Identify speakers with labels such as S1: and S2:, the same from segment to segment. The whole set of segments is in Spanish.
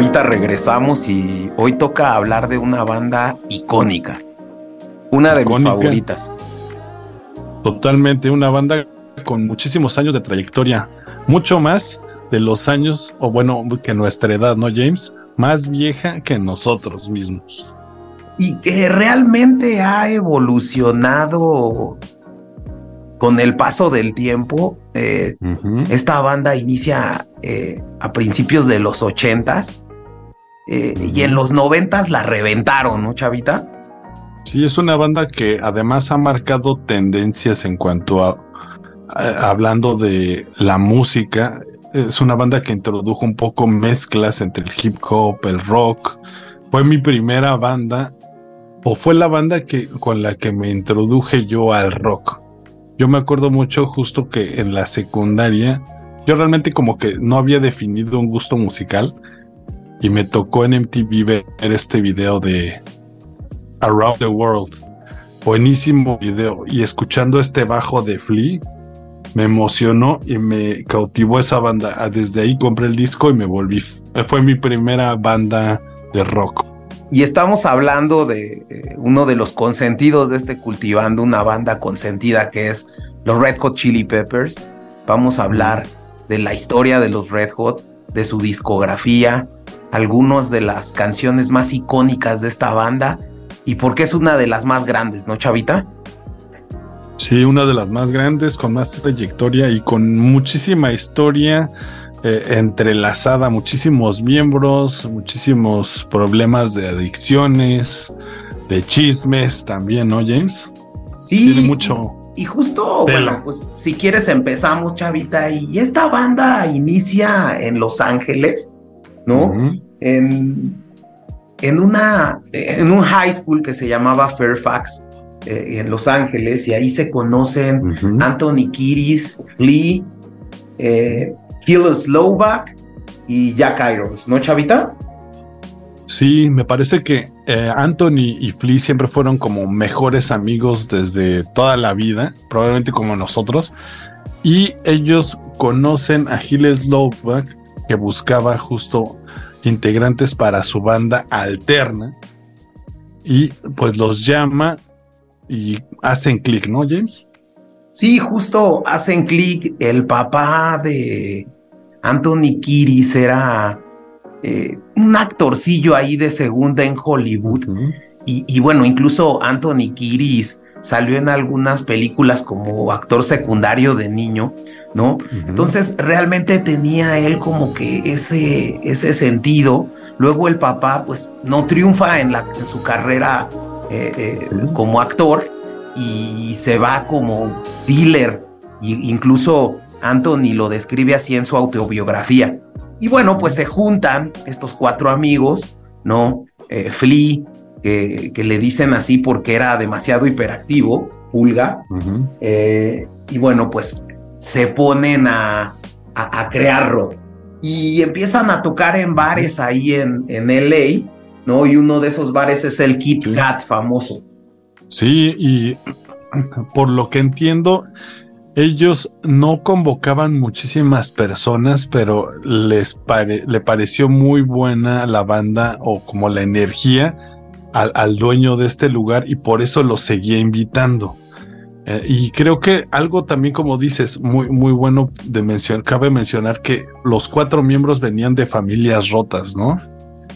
S1: Chavita, regresamos y hoy toca hablar de una banda icónica. Una de mis favoritas.
S2: Totalmente, una banda con muchísimos años de trayectoria. Mucho más de los años, o bueno, que nuestra edad, ¿no, James? Más vieja que nosotros mismos.
S1: Y que realmente ha evolucionado con el paso del tiempo, eh, esta banda inicia eh, a principios de los ochentas eh, y en los noventas la reventaron, ¿no, Chavita?
S2: Sí, es una banda que además ha marcado tendencias en cuanto a, hablando de la música. Es una banda que introdujo un poco mezclas entre el hip hop, el rock. Fue mi primera banda, o fue la banda que, con la que me introduje yo al rock. Yo me acuerdo mucho justo que en la secundaria, yo realmente como que no había definido un gusto musical y me tocó en MTV ver este video de Around the World. Buenísimo video. Y escuchando este bajo de Flea, me emocionó y me cautivó esa banda. Ah, desde ahí compré el disco y me volví. Fue mi primera banda de rock.
S1: Y estamos hablando de eh, uno de los consentidos de este cultivando, una banda consentida que es los Red Hot Chili Peppers. Vamos a hablar de la historia de los Red Hot, de su discografía, algunas de las canciones más icónicas de esta banda y por qué es una de las más grandes, ¿no, Chavita?
S2: Sí, una de las más grandes, con más trayectoria y con muchísima historia eh, entrelazada, muchísimos miembros, muchísimos problemas de adicciones, de chismes también, ¿no, James?
S1: Sí. Tiene mucho. Y justo, bueno, pues si quieres empezamos, Chavita, y esta banda inicia en Los Ángeles, ¿no? En en una en un high school que se llamaba Fairfax eh, en Los Ángeles. Y ahí se conocen Anthony Kiris, Lee, eh, Hill Slovak y Jack Irons, ¿no, Chavita?
S2: Sí, me parece que eh, Anthony y Flea siempre fueron como mejores amigos desde toda la vida, probablemente como nosotros. Y ellos conocen a Hill Slovak, que buscaba justo integrantes para su banda alterna. Y pues los llama y hacen clic, ¿no, James?
S1: Sí, justo hacen clic. El papá de Anthony Kiris era eh, un actorcillo ahí de segunda en Hollywood. y, bueno, incluso Anthony Kiris salió en algunas películas como actor secundario de niño, ¿no? Entonces realmente tenía él como que ese, ese sentido. Luego el papá pues no triunfa en, la, en su carrera eh, eh, como actor y se va como dealer. incluso Anthony lo describe así en su autobiografía. Y bueno, pues se juntan estos cuatro amigos, ¿no? Eh, Flea, que, le dicen así porque era demasiado hiperactivo, Pulga. Eh, y bueno, pues se ponen a, a, crear rock. Y empiezan a tocar en bares ahí en, en LA, ¿no? Y uno de esos bares es el Kit Kat famoso.
S2: Sí, y por lo que entiendo, ellos no convocaban muchísimas personas, pero les le pareció muy buena la banda o como la energía al, dueño de este lugar y por eso lo seguía invitando. Eh, y creo que algo también, como dices, muy, muy bueno de mencionar, cabe mencionar que los cuatro miembros venían de familias rotas, ¿no?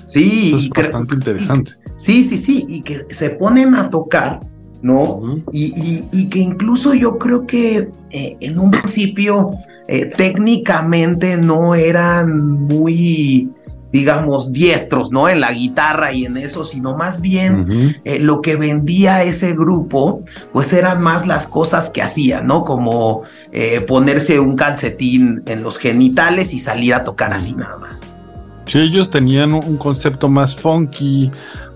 S1: Sí,
S2: es bastante interesante.
S1: sí, sí, sí, y que se ponen a tocar, ¿no? y, que incluso yo creo que eh, en un principio eh, técnicamente no eran muy digamos, diestros, ¿no? En la guitarra y en eso, sino más bien eh, lo que vendía ese grupo, pues eran más las cosas que hacían, ¿no? Como eh, ponerse un calcetín en los genitales y salir a tocar así nada más.
S2: Sí, ellos tenían un concepto más funky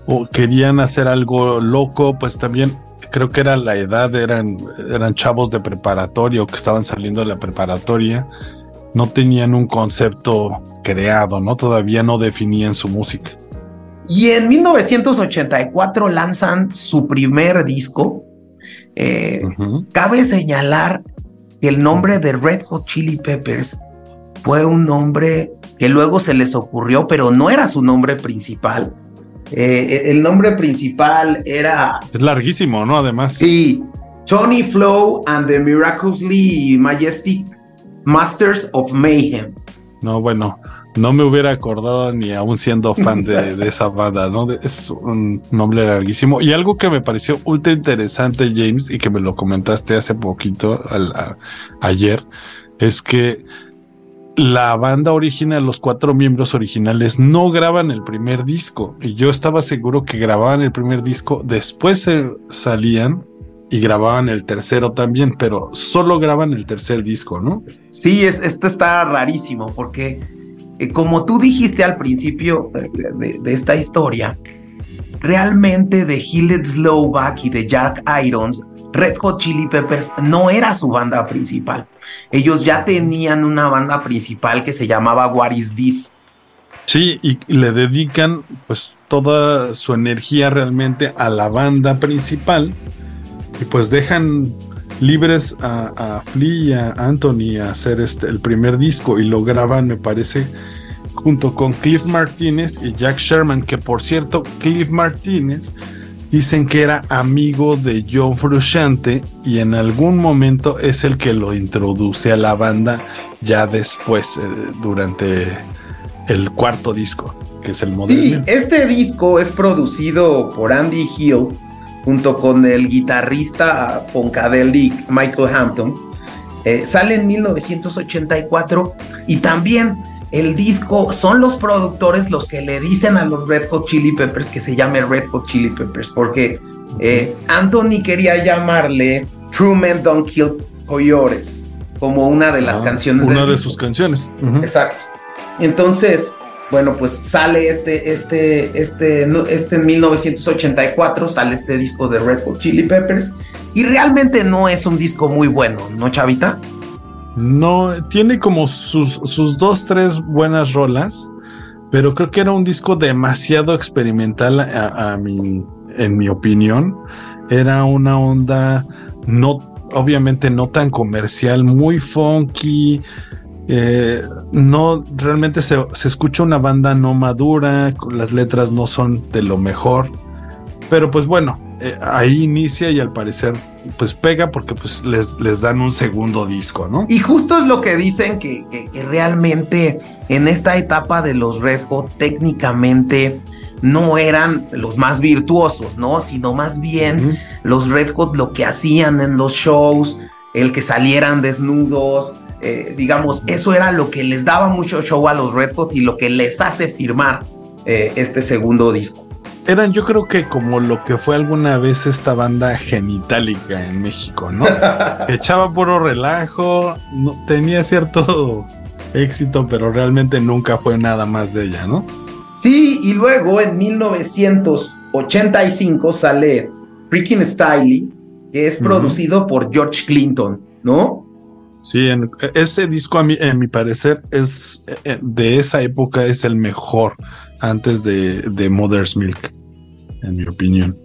S2: o querían hacer algo loco, pues también creo que era la edad, eran, eran chavos de preparatoria o que estaban saliendo de la preparatoria no tenían un concepto creado, ¿no? Todavía no definían su música.
S1: Y en 1984 lanzan su primer disco. Eh, cabe señalar que el nombre de Red Hot Chili Peppers fue un nombre que luego se les ocurrió, pero no era su nombre principal. Eh, el nombre principal era...
S2: Es larguísimo, ¿no? Además.
S1: Sí, Tony Flow and the Miraculously Majestic Masters of Mayhem.
S2: No, bueno, no me hubiera acordado ni aún siendo fan de, esa banda, ¿no? Es un nombre larguísimo. Y algo que me pareció ultra interesante, James, y que me lo comentaste hace poquito, ayer, es que la banda original, los cuatro miembros originales, no graban el primer disco. Y yo estaba seguro que grababan el primer disco, después salían y grababan el tercero también, pero solo graban el tercer disco, ¿no?
S1: Sí, es, esto está rarísimo porque eh, como tú dijiste al principio de, esta historia, realmente de Hilled Slowback y de Jack Irons, Red Hot Chili Peppers no era su banda principal. Ellos ya tenían una banda principal que se llamaba What Is This.
S2: Sí, y le dedican pues toda su energía realmente a la banda principal y pues dejan libres a, a Flea y a Anthony a hacer este, el primer disco y lo graban, me parece, junto con Cliff Martínez y Jack Sherman, que por cierto, Cliff Martínez dicen que era amigo de John Frusciante y en algún momento es el que lo introduce a la banda ya después, eh, durante el cuarto disco, que es el modelo.
S1: Sí, este disco es producido por Andy Hill junto con el guitarrista Poncadelic Michael Hampton. Eh, sale en 1984 y también el disco son los productores los que le dicen a los Red Hot Chili Peppers que se llame Red Hot Chili Peppers porque eh, Anthony quería llamarle True Men Don't Kill Coyotes como una de las ah, canciones
S2: una de sus canciones.
S1: Exacto. Entonces bueno, pues sale este, este, este, este en 1984, sale este disco de Red Hot Chili Peppers, y realmente no es un disco muy bueno, ¿no, Chavita?
S2: No, tiene como sus, sus dos, tres buenas rolas, pero creo que era un disco demasiado experimental a, mi, en mi opinión. Era una onda no, obviamente no tan comercial, muy funky, eh, no, realmente se, escucha una banda no madura, las letras no son de lo mejor, pero pues bueno, eh, ahí inicia y al parecer pues pega porque pues les, les dan un segundo disco, ¿no?
S1: Y justo es lo que dicen que, realmente en esta etapa de los Red Hot técnicamente no eran los más virtuosos, ¿no? Sino más bien los Red Hot lo que hacían en los shows, el que salieran desnudos, eh, digamos, eso era lo que les daba mucho show a los Red Hot y lo que les hace firmar eh, este segundo disco.
S2: Eran yo creo que como lo que fue alguna vez esta banda genitálica en México, ¿no? Echaba puro relajo, no, tenía cierto éxito, pero realmente nunca fue nada más de ella, ¿no?
S1: Sí, y luego en 1985 sale Freaking Styly, que es producido por George Clinton, ¿no?
S2: Sí, en, ese disco a mí, en mi parecer es eh, de esa época es el mejor antes de, de Mother's Milk, en mi opinión.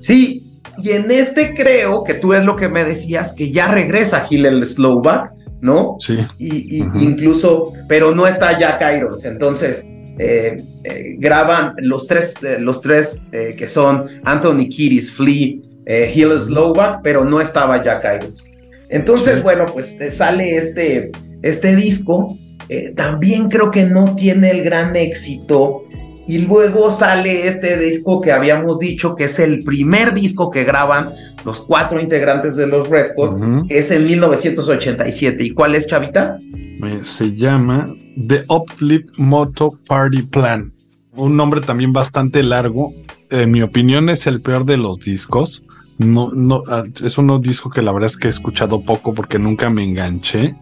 S1: Sí, y en este creo que tú es lo que me decías que ya regresa Hillel Slowback, ¿no?
S2: Sí.
S1: Y, incluso, pero no está Jack Irons, entonces eh, eh, graban los tres, los tres que son Anthony Kiris, Flea, Hillel Slowback, pero no estaba Jack Irons. Entonces, bueno, pues eh, sale este, este disco. Eh, también creo que no tiene el gran éxito. Y luego sale este disco que habíamos dicho que es el primer disco que graban los cuatro integrantes de los Red Hot, que es en 1987. ¿Y cuál es, Chavita?
S2: Eh, se llama The Uplift Moto Party Plan. Un nombre también bastante largo. En mi opinión es el peor de los discos no, no, ah, es un disco que la verdad es que he escuchado poco porque nunca me enganché.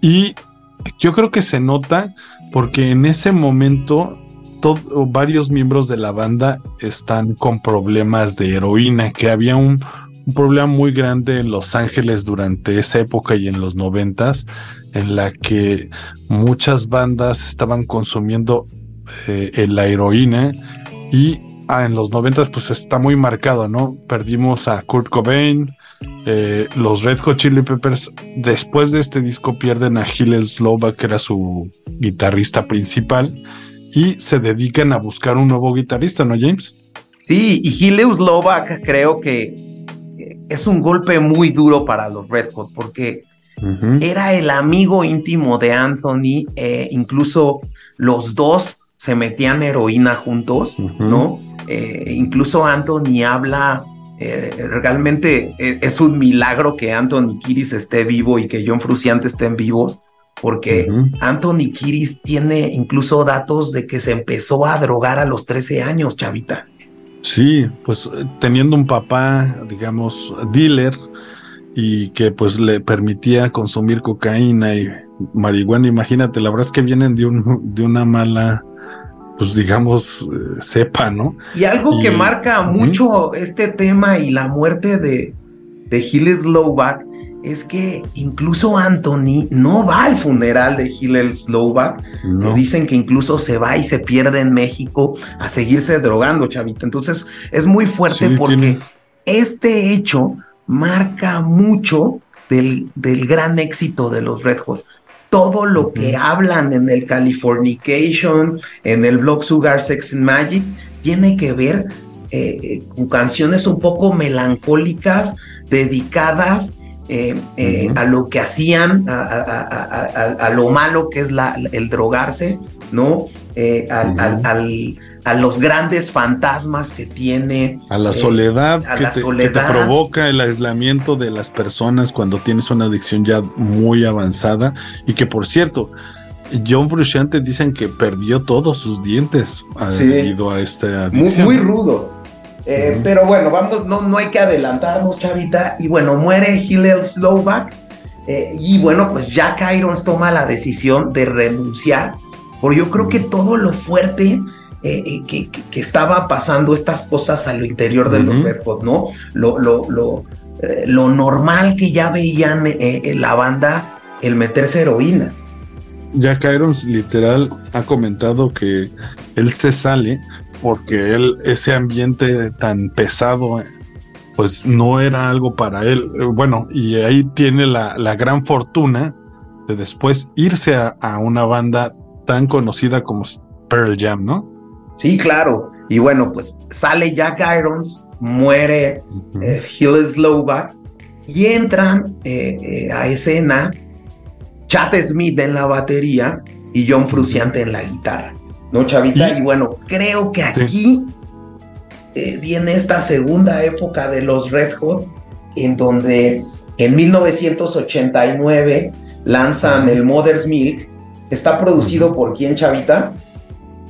S2: Y yo creo que se nota porque en ese momento varios miembros de la banda están con problemas de heroína, que había un, problema muy grande en Los Ángeles durante esa época y en los noventas, en la que muchas bandas estaban consumiendo eh, la heroína y ah, en los 90 pues está muy marcado, ¿no? Perdimos a Kurt Cobain, eh, los Red Hot Chili Peppers, después de este disco, pierden a Hillel Slovak, que era su guitarrista principal, y se dedican a buscar un nuevo guitarrista, ¿no, James?
S1: Sí, y Hillel Slovak creo que es un golpe muy duro para los Red Hot, porque era el amigo íntimo de Anthony, eh, incluso los dos se metían heroína juntos, ¿no? Eh, incluso Anthony habla, eh, realmente es un milagro que Anthony Kiris esté vivo y que John Fruciante estén vivos, porque Anthony Kiris tiene incluso datos de que se empezó a drogar a los 13 años, chavita.
S2: Sí, pues teniendo un papá, digamos, dealer, y que pues le permitía consumir cocaína y marihuana. Imagínate, la verdad es que vienen de, un, de una mala, pues digamos, eh, cepa, ¿no?
S1: Y algo que marca mucho este tema y la muerte de, de Gilles Slovak es que incluso Anthony no va al funeral de Hillel Slovak. Dicen que incluso se va y se pierde en México a seguirse drogando, chavita. Entonces es muy fuerte porque este hecho marca mucho del, del, gran éxito de los Red Hot. Todo lo que hablan en el Californication, en el blog Sugar Sex and Magic, tiene que ver eh, eh, con canciones un poco melancólicas, dedicadas eh, a lo que hacían, a, lo malo que es la, el drogarse, ¿no? al, a los grandes fantasmas que tiene.
S2: A la eh, soledad, que, te, provoca el aislamiento de las personas cuando tienes una adicción ya muy avanzada. Y que por cierto, John Frusciante dicen que perdió todos sus dientes debido a esta adicción.
S1: Muy, muy rudo. Eh, pero bueno, vamos, no, no hay que adelantarnos, chavita. Y bueno, muere Hillel Slovak. Eh, y bueno, pues Jack Irons toma la decisión de renunciar. Porque yo creo que todo lo fuerte eh, eh, que, estaba pasando estas cosas a lo interior de los Red Hot, ¿no? Lo, lo, lo, lo normal que ya veían en la banda el meterse heroína.
S2: Jack Irons literal ha comentado que él se sale porque él ese ambiente tan pesado pues no era algo para él. Bueno, y ahí tiene la, la gran fortuna de después irse a, a, una banda tan conocida como Pearl Jam, ¿no?
S1: Sí, claro. Y bueno, pues sale Jack Irons, muere uh Slovak y entran eh, eh, a escena Chad Smith en la batería y John Fruciante en la guitarra. ¿No, Chavita? Y, bueno, creo que aquí viene esta segunda época de los Red Hot, en donde en 1989 lanzan el Mother's Milk. Está producido por quién, Chavita?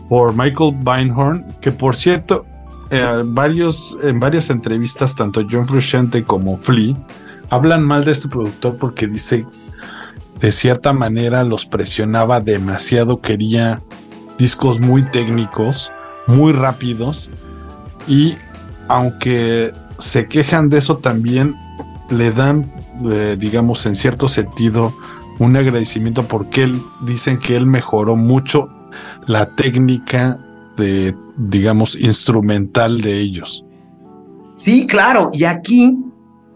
S2: por Michael Beinhorn, que por cierto, eh, varios, en varias entrevistas, tanto John Frusciante como Flea, hablan mal de este productor porque dice, de cierta manera los presionaba demasiado, quería discos muy técnicos, muy rápidos, y aunque se quejan de eso también, le dan, eh, digamos, en cierto sentido, un agradecimiento porque él dicen que él mejoró mucho la técnica de, digamos, instrumental de ellos.
S1: Sí, claro, y aquí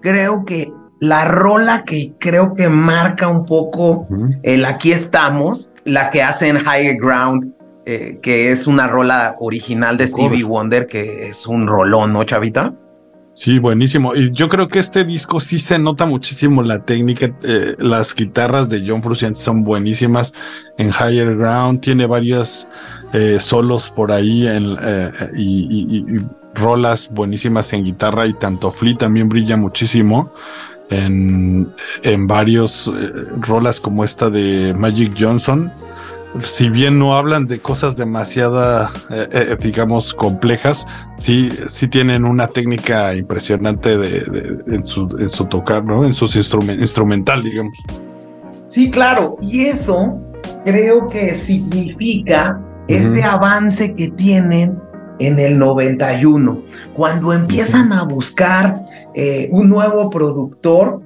S1: creo que la rola que creo que marca un poco el aquí estamos, la que hacen Higher Ground, eh, que es una rola original de Stevie Wonder, que es un rolón, ¿no, Chavita?
S2: Sí, buenísimo. Y yo creo que este disco sí se nota muchísimo la técnica. Eh, las guitarras de John Frusciante son buenísimas en Higher Ground. Tiene varias eh, solos por ahí en, eh, y, rolas buenísimas en guitarra. Y tanto Flea también brilla muchísimo en, en varios rolas como esta de Magic Johnson si bien no hablan de cosas demasiado, eh, eh, digamos, complejas, sí, sí tienen una técnica impresionante de, en, su, en, su, tocar, ¿no? En su instrumental, digamos.
S1: Sí, claro, y eso creo que significa este avance que tienen en el 91, cuando empiezan a buscar eh, un nuevo productor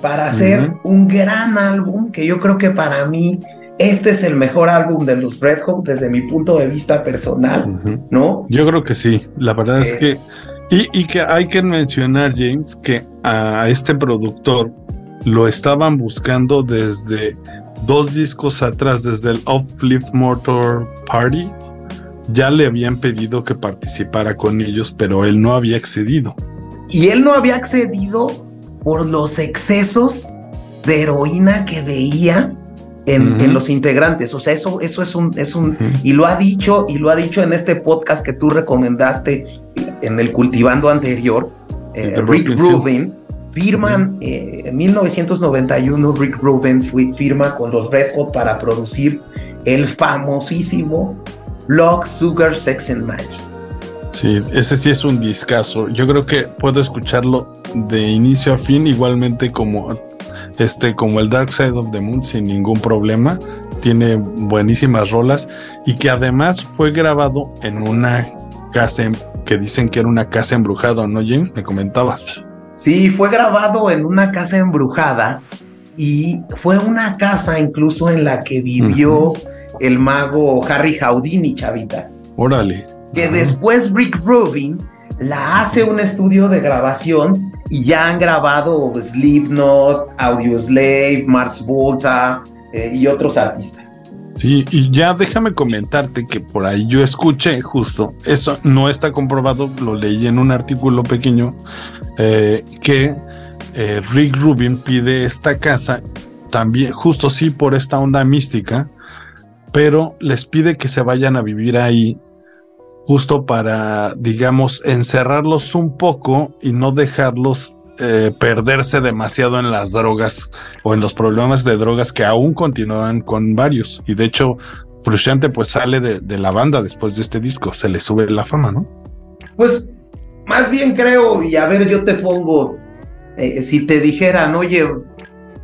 S1: para hacer un gran álbum que yo creo que para mí este es el mejor álbum de los Red Hot desde mi punto de vista personal, ¿no?
S2: Yo creo que sí. La verdad es eh, que Y, que hay que mencionar, James, que a este productor lo estaban buscando desde dos discos atrás, desde el Uplift Motor Party. Ya le habían pedido que participara con ellos, pero él no había accedido.
S1: Y él no había accedido por los excesos de heroína que veía en, los integrantes. O sea, eso, eso es un, es un, y lo ha dicho, y lo ha dicho en este podcast que tú recomendaste en el cultivando anterior, eh, Rick Rubin. Firman eh, en 1991, Rick Rubin firma con los Red Hot para producir el famosísimo Block Sugar Sex and Magic.
S2: Sí, ese sí es un discazo. Yo creo que puedo escucharlo de inicio a fin, igualmente como este, como el Dark Side of the Moon sin ningún problema. Tiene buenísimas rolas y que además fue grabado en una casa que dicen que era una casa embrujada, ¿no, James? Me comentabas.
S1: Sí, fue grabado en una casa embrujada y fue una casa incluso en la que vivió el mago Harry Houdini, chavita.
S2: Órale.
S1: Que después Rick Rubin la hace un estudio de grabación y ya han grabado Slipknot, Audioslave, Mars Volta eh, y otros artistas.
S2: Sí, y ya déjame comentarte que por ahí yo escuché justo, eso no está comprobado, lo leí en un artículo pequeño, eh, que eh, Rick Rubin pide esta casa también, justo sí por esta onda mística, pero les pide que se vayan a vivir ahí justo para, digamos, encerrarlos un poco y no dejarlos eh, perderse demasiado en las drogas o en los problemas de drogas que aún continúan con varios. Y de hecho, Frustrante pues sale de, la banda después de este disco, se le sube la fama, ¿no?
S1: Pues más bien creo, y a ver, yo te pongo, eh, si te dijeran, oye,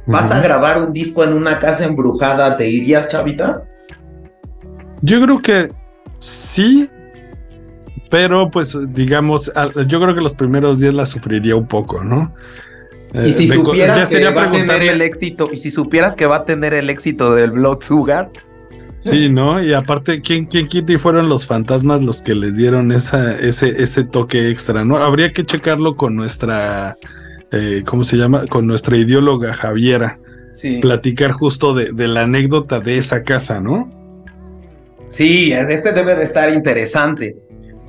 S1: vas a grabar un disco en una casa embrujada, ¿te irías, chavita?
S2: Yo creo que sí, pero pues digamos, yo creo que los primeros días la sufriría un poco, ¿no?
S1: Y si eh, supieras que va a tener el éxito, y si supieras que va a tener el éxito del Blood Sugar.
S2: Sí, ¿no? Y aparte, ¿quién, quién y fueron los fantasmas los que les dieron esa, ese, ese toque extra, ¿no? Habría que checarlo con nuestra, eh, ¿cómo se llama? Con nuestra ideóloga Javiera. Sí. Platicar justo de, de la anécdota de esa casa, ¿no?
S1: Sí, este debe de estar interesante.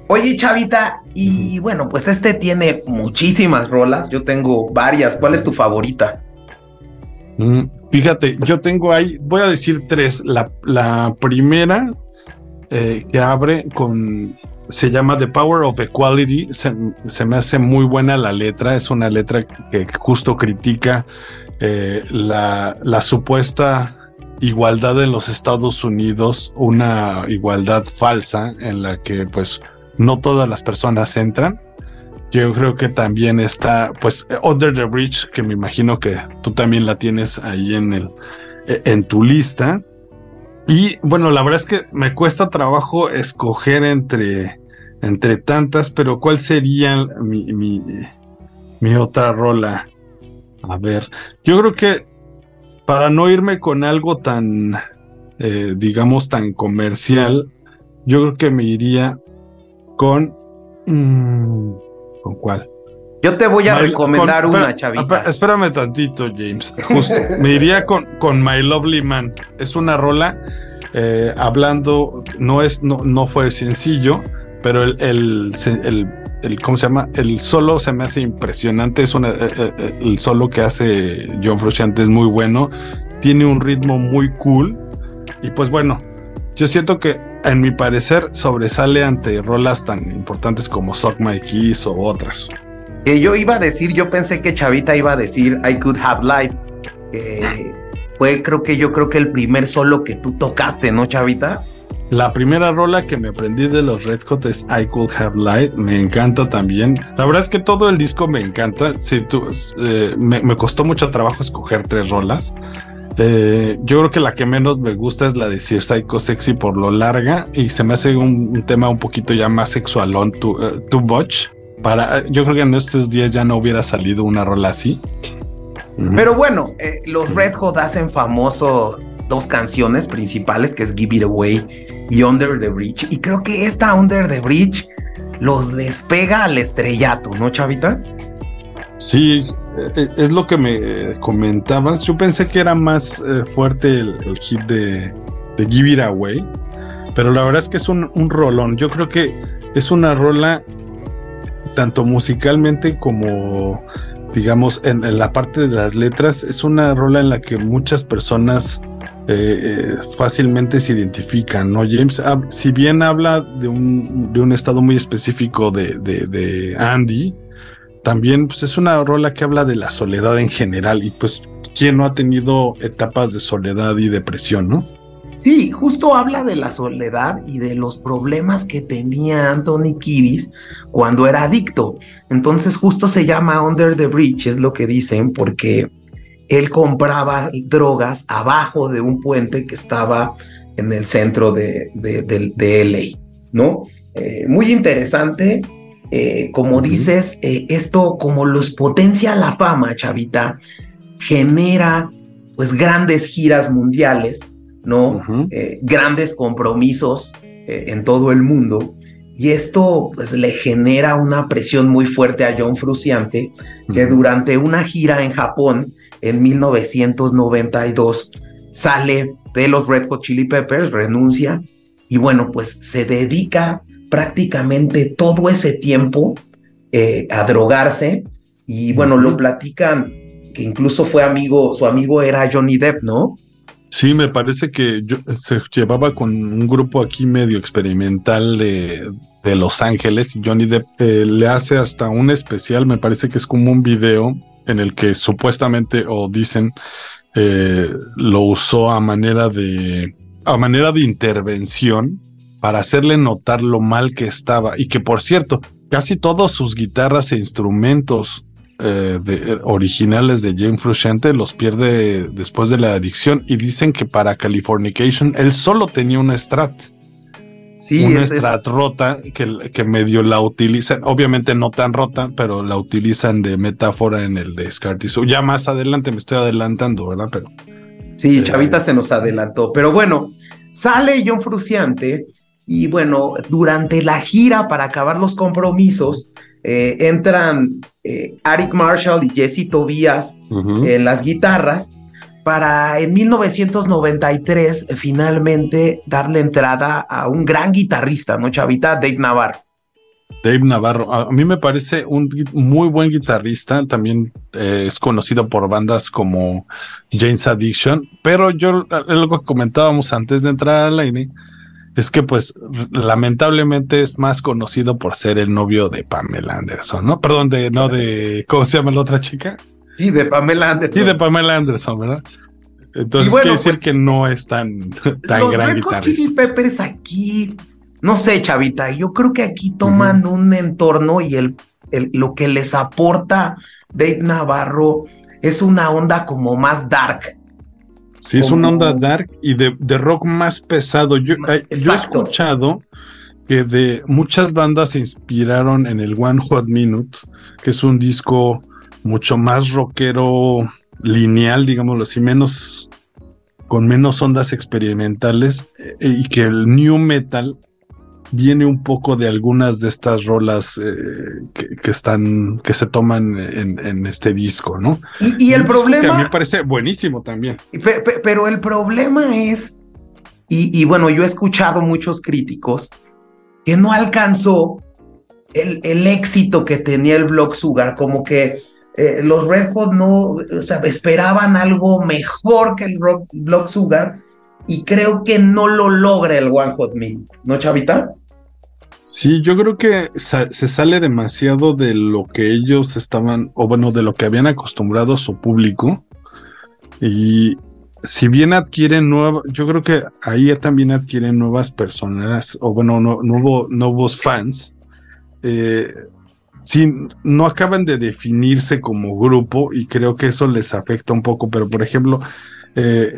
S1: Oye, Chavita, y bueno, pues este tiene muchísimas rolas. Yo tengo varias. ¿Cuál es tu favorita?
S2: Mm, fíjate, yo tengo ahí, voy a decir tres. La, la primera eh, que abre con, se llama The Power of Equality. Se, me hace muy buena la letra. Es una letra que justo critica eh, la, la supuesta igualdad en los Estados Unidos, una igualdad falsa en la que pues no todas las personas entran. Yo creo que también está, pues, Under the Bridge, que me imagino que tú también la tienes ahí en el, e, en tu lista. Y bueno, la verdad es que me cuesta trabajo escoger entre, entre tantas, pero ¿cuál sería mi, mi, mi otra rola? A ver, yo creo que para no irme con algo tan, eh, digamos, tan comercial, yo creo que me iría con. Mm, ¿Con cuál?
S1: Yo te voy a recomendar una, chavita.
S2: Espérame tantito, James. Justo. me iría con, con My Lovely Man. Es una rola eh, hablando, no, es, no, no fue sencillo, pero el, el, el, ¿cómo se llama? El solo se me hace impresionante. Es una, eh, eh, el solo que hace John Frusciante es muy bueno. Tiene un ritmo muy cool. Y pues bueno, yo siento que en mi parecer, sobresale ante rolas tan importantes como Suck My Keys o otras.
S1: Que yo iba a decir, yo pensé que Chavita iba a decir I Could Have Life. fue, creo que yo creo que el primer solo que tú tocaste, ¿no, Chavita?
S2: La primera rola que me aprendí de los Red Hot es I Could Have Light. Me encanta también. La verdad es que todo el disco me encanta. Sí, tú, eh, me, me, costó mucho trabajo escoger tres rolas. Eh, yo creo que la que menos me gusta es la de Sir Psycho Sexy por lo larga y se me hace un, tema un poquito ya más sexualón, tu, uh, botch. Para, yo creo que en estos días ya no hubiera salido una rola así.
S1: Pero bueno, eh, los Red Hot hacen famoso dos canciones principales que es Give It Away y Under the Bridge. Y creo que esta Under the Bridge los despega al estrellato, ¿no, Chavita?
S2: Sí, e, e, es lo que me comentabas. Yo pensé que era más eh, fuerte el, hit de, Give It Away, pero la verdad es que es un rolón. Yo creo que es una rola tanto musicalmente como digamos, en, la parte de las letras, es una rola en la que muchas personas eh, eh, fácilmente se identifican, ¿no? James, si bien habla de un, de un estado muy específico de, de, Andy, también pues, es una rola que habla de la soledad en general y pues, ¿quién no ha tenido etapas de soledad y depresión, no?
S1: Sí, justo habla de la soledad y de los problemas que tenía Anthony Kiddis cuando era adicto. Entonces justo se llama Under the Bridge, es lo que dicen, porque él compraba drogas abajo de un puente que estaba en el centro de, de, LA, ¿no? Eh, muy interesante. Eh, como dices, eh, esto como los potencia la fama, Chavita, genera pues grandes giras mundiales ¿no? Eh, grandes compromisos eh, en todo el mundo. Y esto pues, le genera una presión muy fuerte a John Fruciante, que durante una gira en Japón en 1992 sale de los Red Hot Chili Peppers, renuncia y bueno, pues se dedica prácticamente todo ese tiempo eh, a drogarse y bueno, lo platican que incluso fue amigo, su amigo era Johnny Depp, ¿no?
S2: Sí, me parece que se llevaba con un grupo aquí medio experimental de, Los Ángeles. Johnny Depp eh, le hace hasta un especial, me parece que es como un video en el que supuestamente o dicen eh, lo usó a manera de a manera de intervención para hacerle notar lo mal que estaba y que por cierto casi todas sus guitarras e instrumentos eh, de, originales de Jane Frusciante los pierde después de la adicción y dicen que para Californication él solo tenía una Strat. Sí, una Strat rota que, que, medio la utilizan, obviamente no tan rota, pero la utilizan de metáfora en el de Ya más adelante me estoy adelantando, ¿verdad? Pero.
S1: Sí, Chavita se nos adelantó. Pero bueno, sale John Frusciante y bueno, durante la gira para acabar los compromisos, eh, entran eh, Eric Marshall y Jesse Tobias en las guitarras para en 1993 finalmente darle entrada a un gran guitarrista, ¿no, Chavita? Dave Navarro.
S2: Dave Navarro, a mí me parece un muy buen guitarrista, también eh, es conocido por bandas como James Addiction, pero yo, algo que comentábamos antes de entrar al aire, es que pues lamentablemente es más conocido por ser el novio de Pamela Anderson, ¿no? Perdón, de no de ¿cómo se llama la otra chica?
S1: Sí, de Pamela Anderson.
S2: Sí, de Pamela Anderson, ¿verdad? Entonces quiere decir pues, que no es tan, tan los gran guitarrista.
S1: Peppers aquí, no sé, chavita, yo creo que aquí toman un entorno y el, el, lo que les aporta Dave Navarro es una onda como más dark,
S2: Sí, es una onda dark y de, rock más pesado. Yo, yo, he escuchado que de muchas bandas se inspiraron en el One Hot Minute, que es un disco mucho más rockero lineal, digámoslo así, menos con menos ondas experimentales eh, y que el new metal viene un poco de algunas de estas rolas eh, que, están, que se toman en, este disco, ¿no?
S1: Y, el problema. Que
S2: a mí me parece buenísimo también.
S1: pero el problema es, y, bueno, yo he escuchado muchos críticos que no alcanzó el, el éxito que tenía el Block Sugar, como que. Eh, los Red Hot no, o sea, esperaban algo mejor que el rock, Block Sugar y creo que no lo logra el One Hot Minute, ¿no, Chavita?
S2: Sí, yo creo que se sale demasiado de lo que ellos estaban, o bueno, de lo que habían acostumbrado a su público. Y si bien adquieren nuevas, yo creo que ahí también adquieren nuevas personas, o bueno, no, nuevos fans. Eh, sí, no acaban de definirse como grupo y creo que eso les afecta un poco, pero por ejemplo, eh,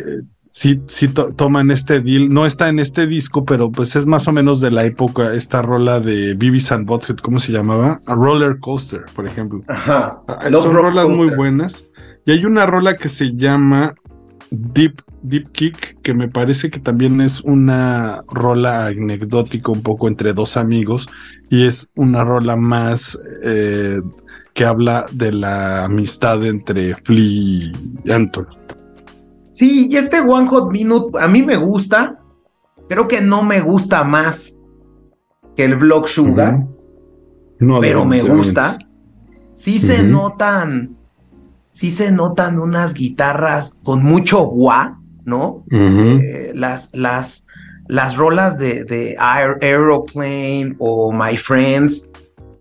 S2: sí, sí toman este deal. No está en este disco, pero pues es más o menos de la época, esta rola de Beavis and Butthead, ¿cómo se llamaba? A Roller Coaster, por ejemplo. Ajá. Ah, son rolas muy buenas. Y hay una rola que se llama Deep, Deep Kick, que me parece que también es una rola anecdótica un poco entre dos amigos y es una rola más eh, que habla de la amistad entre Flea y Anton.
S1: Sí, y este One Hot Minute a mí me gusta, creo que no me gusta más que el Block Sugar, pero me gusta. Sí se notan sí se notan unas guitarras con mucho gua, ¿no? Eh, las, las, las rolas de, de Aeroplane o My Friends,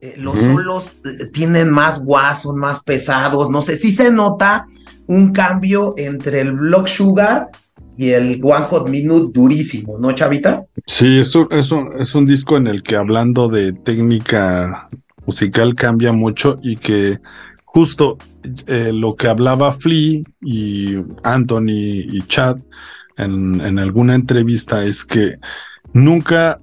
S1: eh, los solos eh, tienen más gua, son más pesados, no sé, sí se nota un cambio entre el Block Sugar y el One Hot Minute durísimo, ¿no, Chavita?
S2: Sí, eso, es un disco en el que hablando de técnica musical cambia mucho y que justo eh, lo que hablaba Flea y Anthony y Chad en, alguna entrevista es que nunca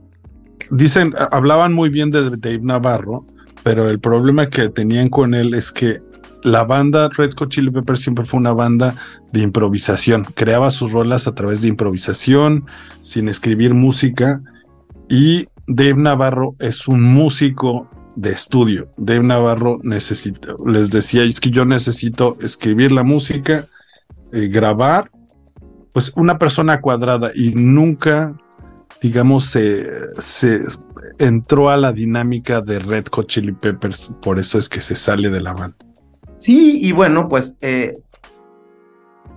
S2: dicen, hablaban muy bien de Dave Navarro, pero el problema que tenían con él es que la banda Red Hot Chili Peppers siempre fue una banda de improvisación. Creaba sus rolas a través de improvisación, sin escribir música. Y Dave Navarro es un músico de estudio. Dave Navarro necesito, les decía, es que yo necesito escribir la música, eh, grabar, pues una persona cuadrada y nunca, digamos, se, se entró a la dinámica de Red Hot Chili Peppers, por eso es que se sale de la banda.
S1: Sí, y bueno, pues eh,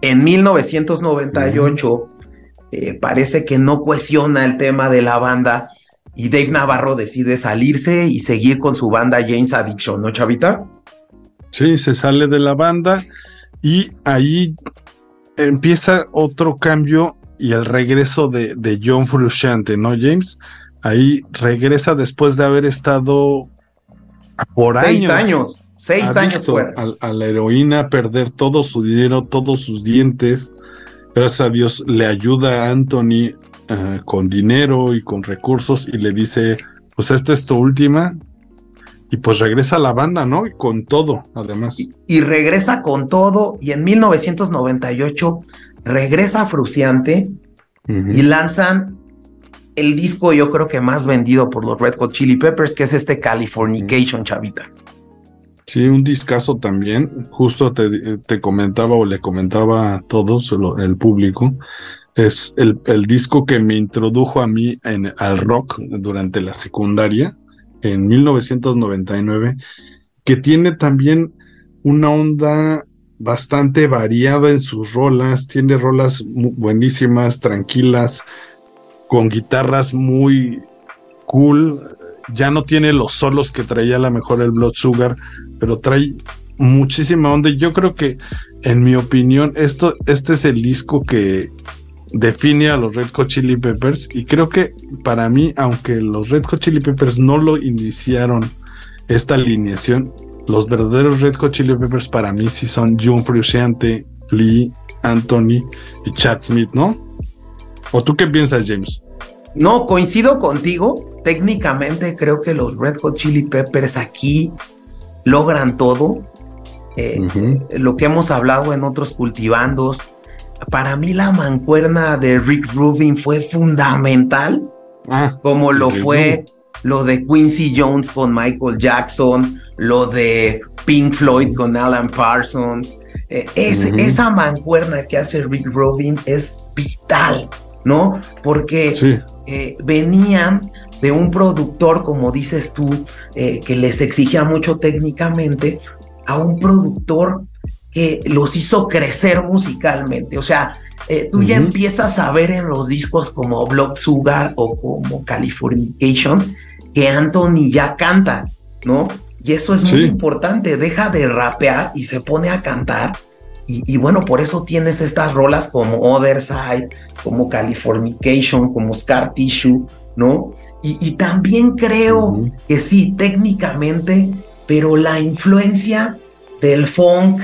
S1: en 1998 eh, parece que no cuestiona el tema de la banda y Dave Navarro decide salirse y seguir con su banda James Addiction, ¿no, Chavita?
S2: Sí, se sale de la banda y ahí empieza otro cambio y el regreso de, de John Frusciante, ¿no, James? Ahí regresa después de haber estado por años.
S1: Seis años, seis años fuera.
S2: A, a, la heroína, perder todo su dinero, todos sus dientes. Gracias a Dios le ayuda a Anthony eh, con dinero y con recursos y le dice, pues esta es tu última. Y pues regresa a la banda, ¿no? Y con todo, además.
S1: Y, regresa con todo y en 1998 regresa Fruciante y lanzan el disco yo creo que más vendido por los Red Hot Chili Peppers, que es este Californication, chavita.
S2: Sí, un discazo también. Justo te, comentaba o le comentaba a todos, el público, es el, disco que me introdujo a mí en, al rock durante la secundaria, en 1999, que tiene también una onda bastante variada en sus rolas, tiene rolas buenísimas, tranquilas, con guitarras muy cool, ya no tiene los solos que traía a lo mejor el Blood Sugar, pero trae muchísima onda. Yo creo que, en mi opinión, esto, este es el disco que define a los Red Hot Chili Peppers y creo que para mí, aunque los Red Hot Chili Peppers no lo iniciaron esta alineación, los verdaderos Red Hot Chili Peppers para mí sí son John Frusciante, Flea, Anthony y Chad Smith, ¿no? ¿O tú qué piensas, James?
S1: No, coincido contigo. Técnicamente creo que los Red Hot Chili Peppers aquí logran todo. Eh, lo que hemos hablado en otros cultivandos, para mí la mancuerna de Rick Rubin fue fundamental, ah, como lo fue lo de Quincy Jones con Michael Jackson, lo de Pink Floyd con Alan Parsons. Eh, esa mancuerna que hace Rick Rubin es vital, ¿no? Porque eh, venían de un productor, como dices tú, eh, que les exigía mucho técnicamente, a un productor que los hizo crecer musicalmente. O sea, eh, tú ya empiezas a ver en los discos como Block Sugar o como Californication que Anthony ya canta, ¿no? Y eso es muy importante, deja de rapear y se pone a cantar. Y, bueno, por eso tienes estas rolas como Other Side, como Californication, como Scar Tissue, ¿no? Y, también creo que sí, técnicamente, pero la influencia del funk,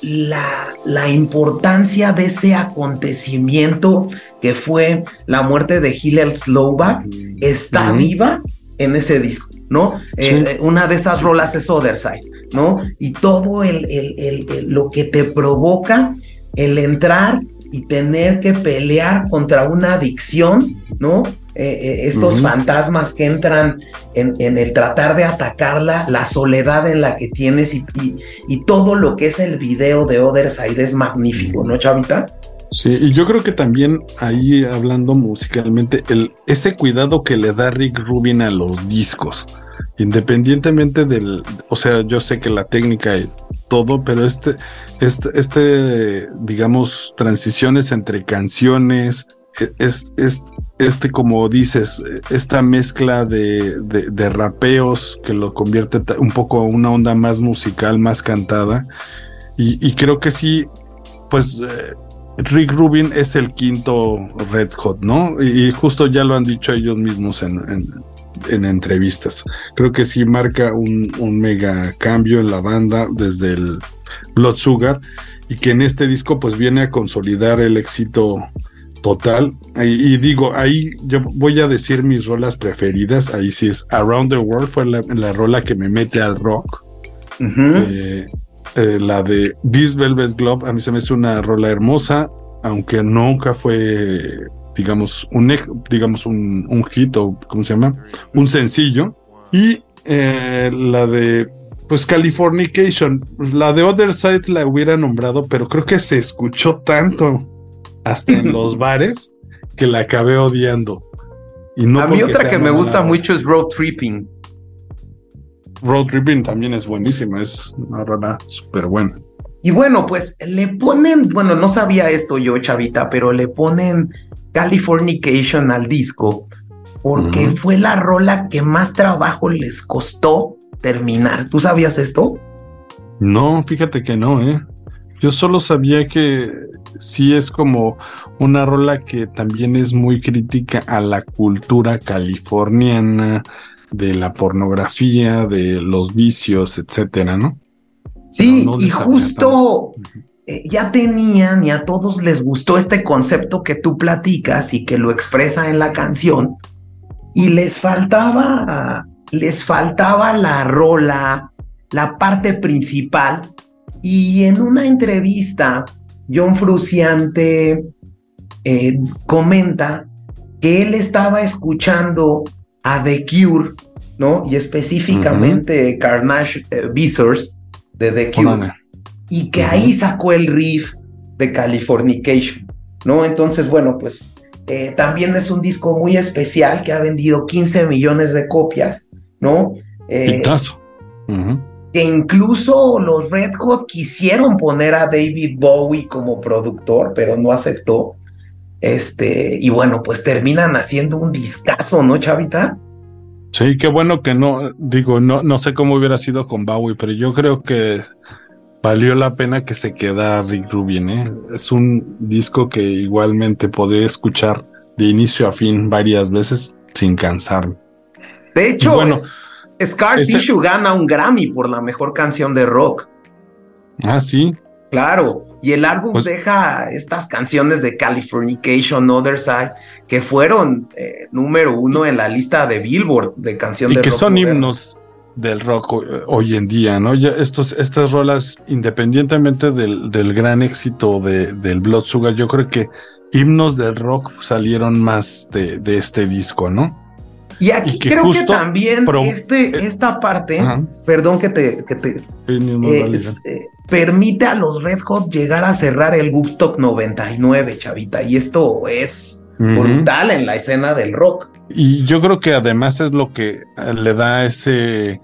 S1: la, la, importancia de ese acontecimiento que fue la muerte de Hillel Slovak está viva en ese disco, ¿no? Eh, eh, una de esas rolas es Other Side, ¿no? Y todo el, el, el, lo que te provoca el entrar y tener que pelear contra una adicción, ¿no? Eh, eh, estos fantasmas que entran en, en, el tratar de atacarla, la soledad en la que tienes y, y, todo lo que es el video de Other Side es magnífico, ¿no, Chavita?
S2: Sí, y yo creo que también ahí hablando musicalmente, el, ese cuidado que le da Rick Rubin a los discos, independientemente del, o sea, yo sé que la técnica es todo, pero este, este, este, digamos, transiciones entre canciones, e, es, es, este, como dices, esta mezcla de, de, rapeos que lo convierte un poco a una onda más musical, más cantada. Y, y creo que sí, pues eh, Rick Rubin es el quinto Red Hot, ¿no? Y, justo ya lo han dicho ellos mismos en, en, entrevistas. Creo que sí marca un, un, mega cambio en la banda desde el Blood Sugar y que en este disco pues viene a consolidar el éxito total. Y, digo, ahí yo voy a decir mis rolas preferidas. Ahí sí es Around the World, fue la, rola que me mete al rock. Eh, la de This Velvet Glove, a mí se me hace una rola hermosa, aunque nunca fue, digamos, un, digamos un, un hit o, ¿cómo se llama? Un sencillo. Y eh, la de, pues, Californication, la de Other Side la hubiera nombrado, pero creo que se escuchó tanto hasta en los bares que la acabé odiando.
S1: Y no a mí otra que me gusta mucho es Road Tripping.
S2: Road Tripping también es buenísima, es una rola súper buena.
S1: Y bueno, pues le ponen, bueno, no sabía esto yo, chavita, pero le ponen Californication al disco porque fue la rola que más trabajo les costó terminar. ¿Tú sabías esto?
S2: No, fíjate que no, ¿eh? Yo solo sabía que sí es como una rola que también es muy crítica a la cultura californiana, de la pornografía, de los vicios, etcétera, ¿no?
S1: Sí, y justo eh, ya tenían y a todos les gustó este concepto que tú platicas y que lo expresa en la canción, y les faltaba, les faltaba la rola, la parte principal, y en una entrevista, John Fruciante eh, comenta que él estaba escuchando a The Cure, ¿no? Y específicamente Carnage uh, de The Cure. Y que ahí sacó el riff de Californication, ¿no? Entonces, bueno, pues eh, también es un disco muy especial que ha vendido 15 millones de copias, ¿no?
S2: Eh,
S1: Que incluso los Red Hot quisieron poner a David Bowie como productor, pero no aceptó. Este, y bueno, pues terminan haciendo un discazo, ¿no, Chavita?
S2: Sí, qué bueno que no, digo, no, no sé cómo hubiera sido con Bowie, pero yo creo que valió la pena que se queda Rick Rubin, ¿eh? Es un disco que igualmente podría escuchar de inicio a fin varias veces sin cansarme.
S1: De hecho, bueno, Scar Tissue gana un Grammy por la mejor canción de rock.
S2: Ah, sí.
S1: Claro, y el álbum pues deja estas canciones de Californication, Other Side, que fueron eh, número uno en la lista de Billboard de canciones
S2: y que son himnos del rock hoy en día, ¿no? Ya estos, estas rolas, independientemente del, del gran éxito de, del Blood Sugar, yo creo que himnos del rock salieron más de, de este disco, ¿no?
S1: Y aquí creo que también este, eh, esta parte, perdón que te, que te eh, permite a los Red Hot llegar a cerrar el Woodstock 99, chavita. Y esto es brutal en la escena del rock.
S2: Y yo creo que además es lo que le da ese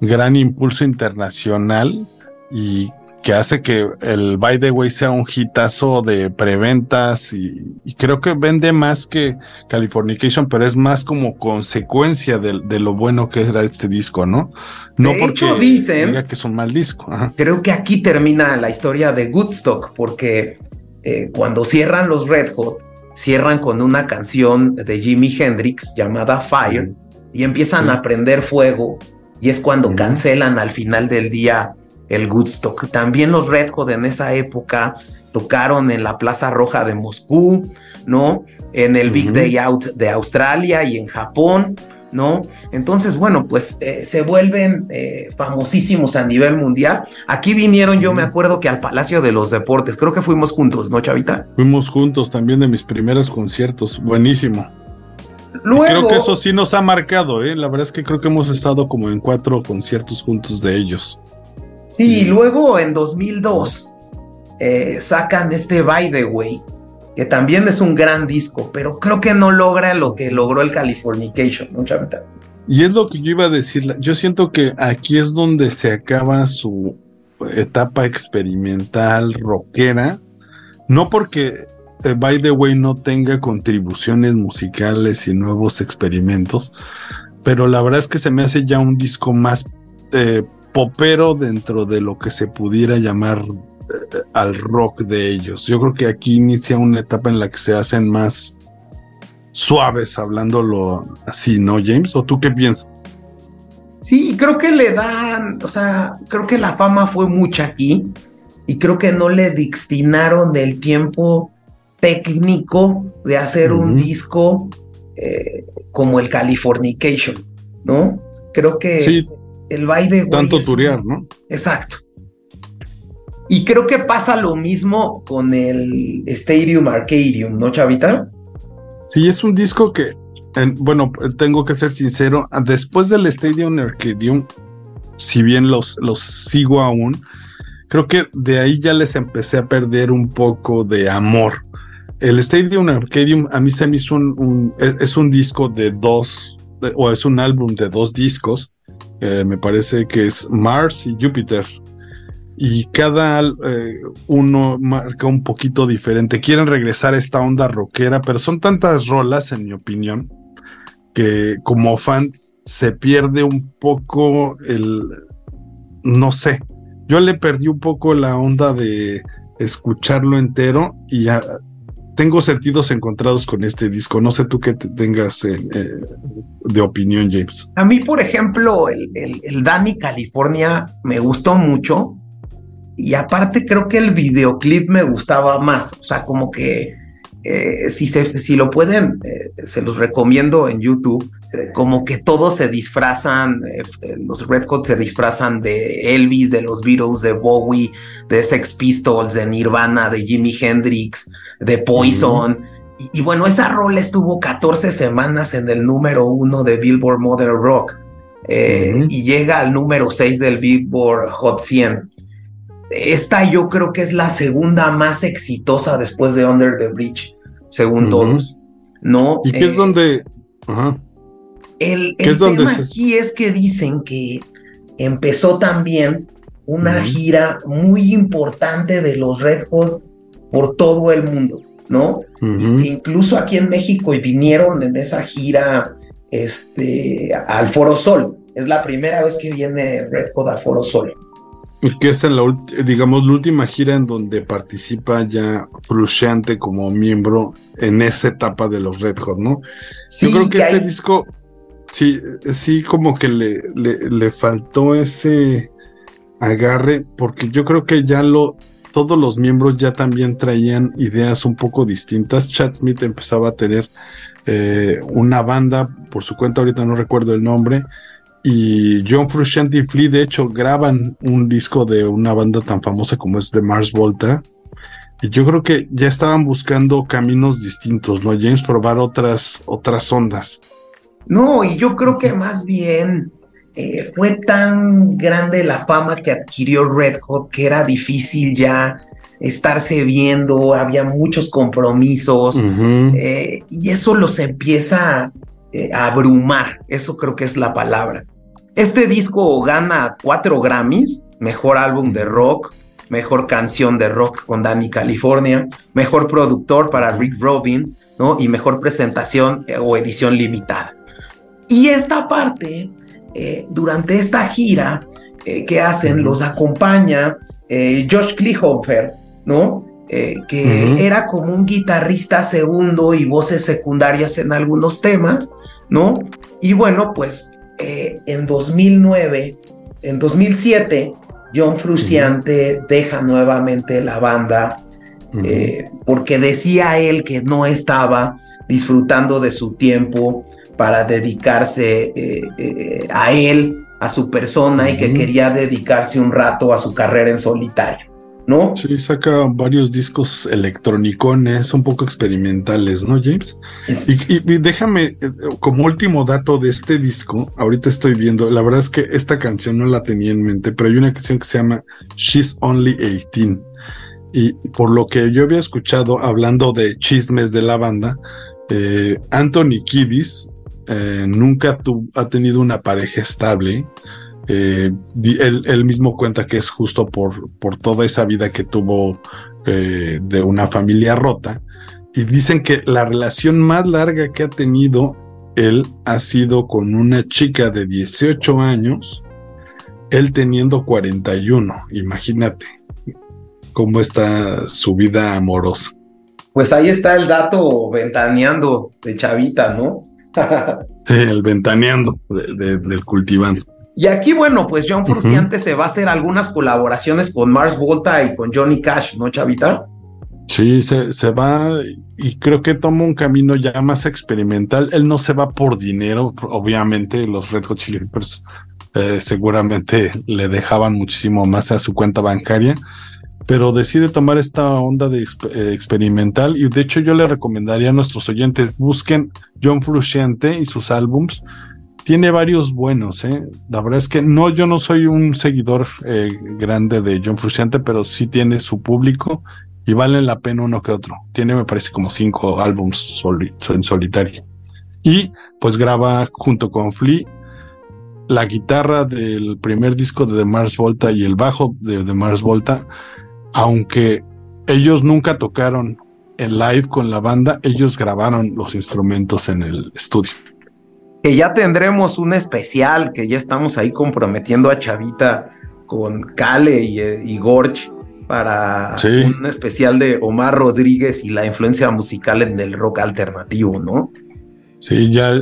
S2: gran impulso internacional y que hace que el By the Way sea un hitazo de preventas y, creo que vende más que Californication, pero es más como consecuencia de, lo bueno que era este disco, ¿no? No porque dicen, diga que es un mal disco.
S1: Creo que aquí termina la historia de Woodstock, porque eh, cuando cierran los Red Hot, cierran con una canción de Jimi Hendrix llamada Fire y empiezan a prender fuego y es cuando cancelan al final del día el Woodstock. También los Red Hot en esa época tocaron en la Plaza Roja de Moscú, ¿no? En el Big Day Out de Australia y en Japón, ¿no? Entonces, bueno, pues eh, se vuelven eh, famosísimos a nivel mundial. Aquí vinieron, yo me acuerdo que al Palacio de los Deportes, creo que fuimos juntos, ¿no, Chavita?
S2: Fuimos juntos también de mis primeros conciertos, buenísimo. Luego, creo que eso sí nos ha marcado, ¿eh? La verdad es que creo que hemos estado como en cuatro conciertos juntos de ellos.
S1: Sí, y luego en 2002 eh, sacan este By the Way, que también es un gran disco, pero creo que no logra lo que logró el Californication, ¿no, Chavita?
S2: Y es lo que yo iba a decir, yo siento que aquí es donde se acaba su etapa experimental rockera, no porque eh, By the Way no tenga contribuciones musicales y nuevos experimentos, pero la verdad es que se me hace ya un disco más eh, popero dentro de lo que se pudiera llamar al rock de ellos. Yo creo que aquí inicia una etapa en la que se hacen más suaves, hablándolo así, ¿no, James? ¿O tú qué piensas?
S1: Sí, creo que le dan, o sea, creo que la fama fue mucha aquí y creo que no le destinaron el tiempo técnico de hacer un disco eh, como el Californication, ¿no? Creo que el baile...
S2: Tanto turear, ¿no?
S1: Exacto. Y creo que pasa lo mismo con el Stadium Arcadium, ¿no, Chavita?
S2: Sí, es un disco que, bueno, tengo que ser sincero, después del Stadium Arcadium, si bien los, los sigo aún, creo que de ahí ya les empecé a perder un poco de amor. El Stadium Arcadium a mí se me hizo un, es, un disco de dos, o es un álbum de dos discos, eh, me parece que es Mars y Jupiter y cada eh, uno marca un poquito diferente. Quieren regresar a esta onda rockera, pero son tantas rolas, en mi opinión, que como fan se pierde un poco el, no sé, yo le perdí un poco la onda de escucharlo entero y ya tengo sentidos encontrados con este disco. No sé tú qué tengas eh, eh, de opinión, James.
S1: A mí, por ejemplo, el, el, el Danny California me gustó mucho y aparte creo que el videoclip me gustaba más, o sea, como que eh, si, se, si lo pueden, eh, se los recomiendo en YouTube, eh, como que todos se disfrazan, los Red Hot se disfrazan de Elvis, de los Beatles, de Bowie, de Sex Pistols, de Nirvana, de Jimi Hendrix, de Poison. y, bueno, esa rola estuvo 14 semanas en el número uno de Billboard Modern Rock. Y llega al número 6 del Billboard Hot 100. Esta yo creo que es la segunda más exitosa después de Under the Bridge, según todos. ¿No?
S2: ¿Y qué es eh, donde.?
S1: El, tema aquí es que dicen que empezó también una gira muy importante de los Red Hot por todo el mundo, ¿no? incluso aquí en México y vinieron en esa gira este, al Foro Sol. Es la primera vez que viene Red Hot al Foro Sol.
S2: Que es en la, digamos, la última gira en donde participa ya Frusciante como miembro en esa etapa de los Red Hot, ¿no? Yo creo que este disco, sí, sí, como que le, le, faltó ese agarre, porque yo creo que ya lo, todos los miembros ya también traían ideas un poco distintas. Chad Smith empezaba a tener eh, una banda por su cuenta, ahorita no recuerdo el nombre, y John Frusciante y Flea de hecho graban un disco de una banda tan famosa como es The Mars Volta y yo creo que ya estaban buscando caminos distintos, ¿no? James probar otras otras ondas.
S1: No, y yo creo que más bien eh, fue tan grande la fama que adquirió Red Hot que era difícil ya estarse viendo, había muchos compromisos eh, y eso los empieza eh, abrumar, eso creo que es la palabra. Este disco gana cuatro Grammys, mejor álbum de rock, mejor canción de rock con Danny California, mejor productor para Rick Rubin, ¿no? Y mejor presentación eh, o edición limitada. Y esta parte, eh, durante esta gira que hacen, los acompaña Josh Klinghoffer, ¿no? que era como un guitarrista segundo y voces secundarias en algunos temas, ¿no? Y bueno, pues eh, en 2009, en 2007, John Fruciante deja nuevamente la banda eh, porque decía él que no estaba disfrutando de su tiempo para dedicarse eh, eh, a él, a su persona y que quería dedicarse un rato a su carrera en solitario. ¿No?
S2: Sí, saca varios discos electronicones, un poco experimentales, ¿no, James? Y, déjame, eh, como último dato de este disco, ahorita estoy viendo, la verdad es que esta canción no la tenía en mente, pero hay una canción que se llama She's Only 18. Y por lo que yo había escuchado hablando de chismes de la banda, eh, Anthony Kiddis eh, nunca ha tenido una pareja estable. Eh, él, mismo cuenta que es justo por, por toda esa vida que tuvo de una familia rota. Y dicen que la relación más larga que ha tenido él ha sido con una chica de 18 años, él teniendo 41, imagínate cómo está su vida amorosa.
S1: Pues ahí está el dato ventaneando de Chavita, ¿no?
S2: sí, el ventaneando del cultivando.
S1: Y aquí, bueno, pues John Fruciante se va a hacer algunas colaboraciones con Mars Volta y con Johnny Cash, ¿no, Chavita?
S2: Sí, se, se, va y creo que toma un camino ya más experimental. Él no se va por dinero, obviamente los Red Hot Chili Peppers eh, seguramente le dejaban muchísimo más a su cuenta bancaria, pero decide tomar esta onda de eh, experimental y de hecho yo le recomendaría a nuestros oyentes busquen John Frusciante y sus álbums. Tiene varios buenos, ¿eh? La verdad es que no, yo no soy un seguidor eh, grande de John Frusciante, pero sí tiene su público y vale la pena uno que otro. Tiene, me parece, como cinco álbums en solitario. Y pues graba junto con Flea la guitarra del primer disco de The Mars Volta y el bajo de The Mars Volta aunque ellos nunca tocaron en live con la banda, ellos grabaron los instrumentos en el estudio.
S1: Que ya tendremos un especial, que ya estamos ahí comprometiendo a Chavita con Kale y, y Gorch para un especial de Omar Rodríguez y la influencia musical en el rock alternativo, ¿no?
S2: Sí, ya eh,